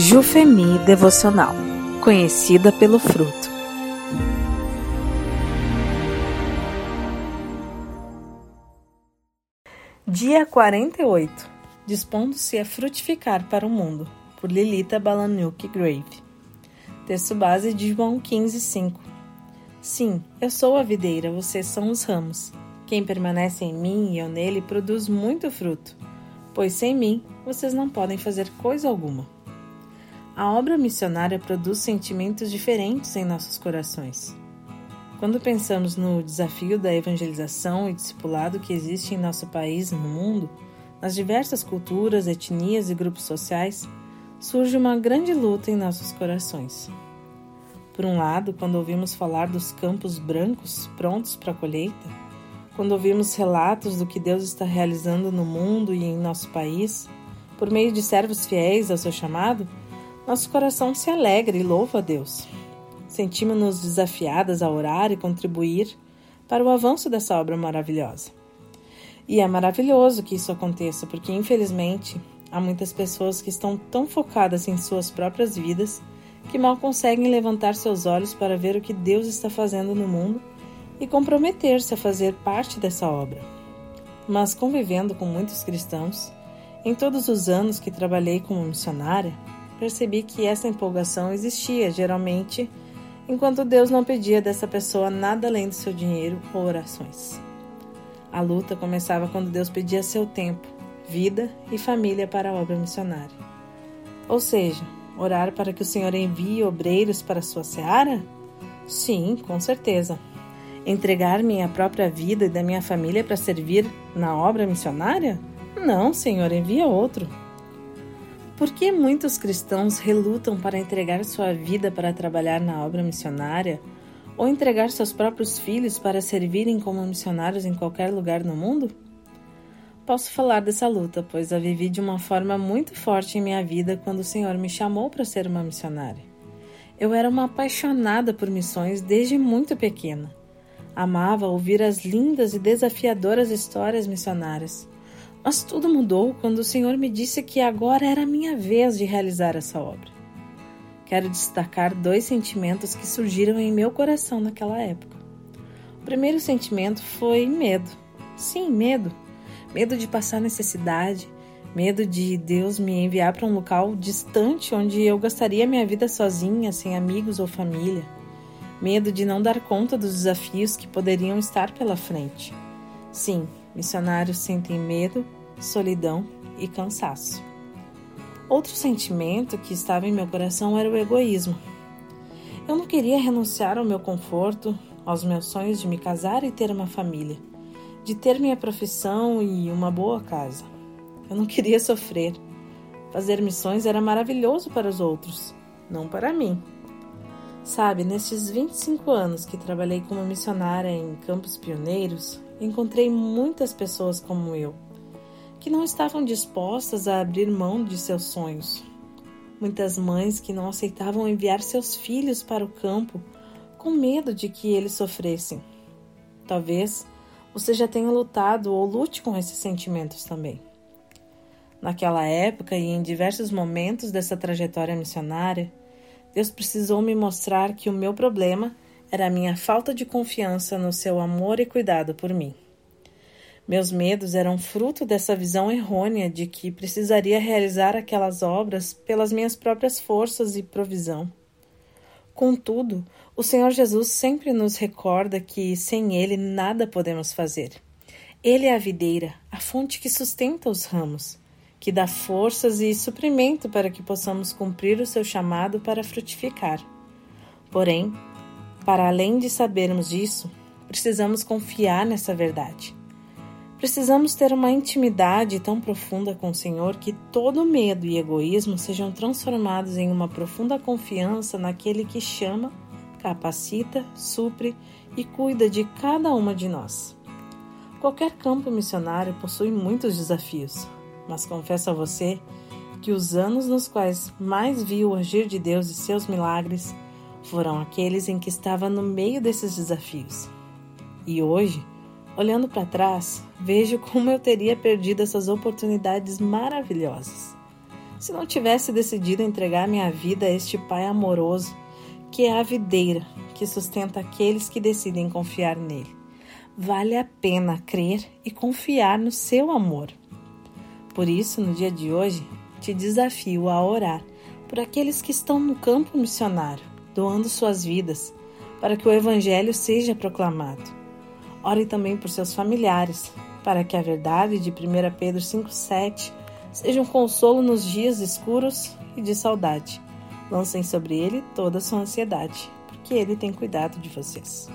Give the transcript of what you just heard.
Jufemi Devocional, conhecida pelo fruto. Dia 48. Dispondo-se a frutificar para o mundo, por Lilita Balanuk Grave. Texto base de João 15, 5. Sim, eu sou a videira, vocês são os ramos. Quem permanece em mim e eu nele produz muito fruto, pois sem mim vocês não podem fazer coisa alguma. A obra missionária produz sentimentos diferentes em nossos corações. Quando pensamos no desafio da evangelização e discipulado que existe em nosso país e no mundo, nas diversas culturas, etnias e grupos sociais, surge uma grande luta em nossos corações. Por um lado, quando ouvimos falar dos campos brancos prontos para a colheita, quando ouvimos relatos do que Deus está realizando no mundo e em nosso país, por meio de servos fiéis ao seu chamado, nosso coração se alegra e louva a Deus. Sentimos-nos desafiadas a orar e contribuir para o avanço dessa obra maravilhosa. E é maravilhoso que isso aconteça, porque infelizmente há muitas pessoas que estão tão focadas em suas próprias vidas que mal conseguem levantar seus olhos para ver o que Deus está fazendo no mundo e comprometer-se a fazer parte dessa obra. Mas convivendo com muitos cristãos, em todos os anos que trabalhei como missionária, percebi que essa empolgação existia geralmente enquanto Deus não pedia dessa pessoa nada além do seu dinheiro ou orações. A luta começava quando Deus pedia seu tempo, vida e família para a obra missionária. Ou seja, orar para que o Senhor envie obreiros para a sua seara? Sim, com certeza. Entregar minha própria vida e da minha família para servir na obra missionária? Não, Senhor, envia outro. Por que muitos cristãos relutam para entregar sua vida para trabalhar na obra missionária ou entregar seus próprios filhos para servirem como missionários em qualquer lugar no mundo? Posso falar dessa luta, pois a vivi de uma forma muito forte em minha vida quando o Senhor me chamou para ser uma missionária. Eu era uma apaixonada por missões desde muito pequena. Amava ouvir as lindas e desafiadoras histórias missionárias mas tudo mudou quando o Senhor me disse que agora era a minha vez de realizar essa obra. Quero destacar dois sentimentos que surgiram em meu coração naquela época. O primeiro sentimento foi medo. Sim, medo. Medo de passar necessidade, medo de Deus me enviar para um local distante onde eu gastaria minha vida sozinha, sem amigos ou família. Medo de não dar conta dos desafios que poderiam estar pela frente. Sim, missionários sentem medo, solidão e cansaço. Outro sentimento que estava em meu coração era o egoísmo. Eu não queria renunciar ao meu conforto, aos meus sonhos de me casar e ter uma família, de ter minha profissão e uma boa casa. Eu não queria sofrer. Fazer missões era maravilhoso para os outros, não para mim. Sabe, nesses 25 anos que trabalhei como missionária em campos pioneiros, encontrei muitas pessoas como eu que não estavam dispostas a abrir mão de seus sonhos. Muitas mães que não aceitavam enviar seus filhos para o campo com medo de que eles sofressem. Talvez você já tenha lutado ou lute com esses sentimentos também. Naquela época e em diversos momentos dessa trajetória missionária, Deus precisou me mostrar que o meu problema era a minha falta de confiança no seu amor e cuidado por mim. Meus medos eram fruto dessa visão errônea de que precisaria realizar aquelas obras pelas minhas próprias forças e provisão. Contudo, o Senhor Jesus sempre nos recorda que sem Ele nada podemos fazer. Ele é a videira, a fonte que sustenta os ramos, que dá forças e suprimento para que possamos cumprir o seu chamado para frutificar. Porém, para além de sabermos disso, precisamos confiar nessa verdade. Precisamos ter uma intimidade tão profunda com o Senhor que todo medo e egoísmo sejam transformados em uma profunda confiança naquele que chama, capacita, supre e cuida de cada uma de nós. Qualquer campo missionário possui muitos desafios, mas confesso a você que os anos nos quais mais vi o agir de Deus e seus milagres foram aqueles em que estava no meio desses desafios. E hoje, Olhando para trás, vejo como eu teria perdido essas oportunidades maravilhosas. se não tivesse decidido entregar minha vida a este Pai amoroso, que é a videira que sustenta aqueles que decidem confiar nele. Vale a pena crer e confiar no seu amor. Por isso, no dia de hoje, te desafio a orar por aqueles que estão no campo missionário, doando suas vidas para que o Evangelho seja proclamado. Ore também por seus familiares, para que a verdade de 1 Pedro 5,7 seja um consolo nos dias escuros e de saudade. Lancem sobre ele toda a sua ansiedade, porque ele tem cuidado de vocês.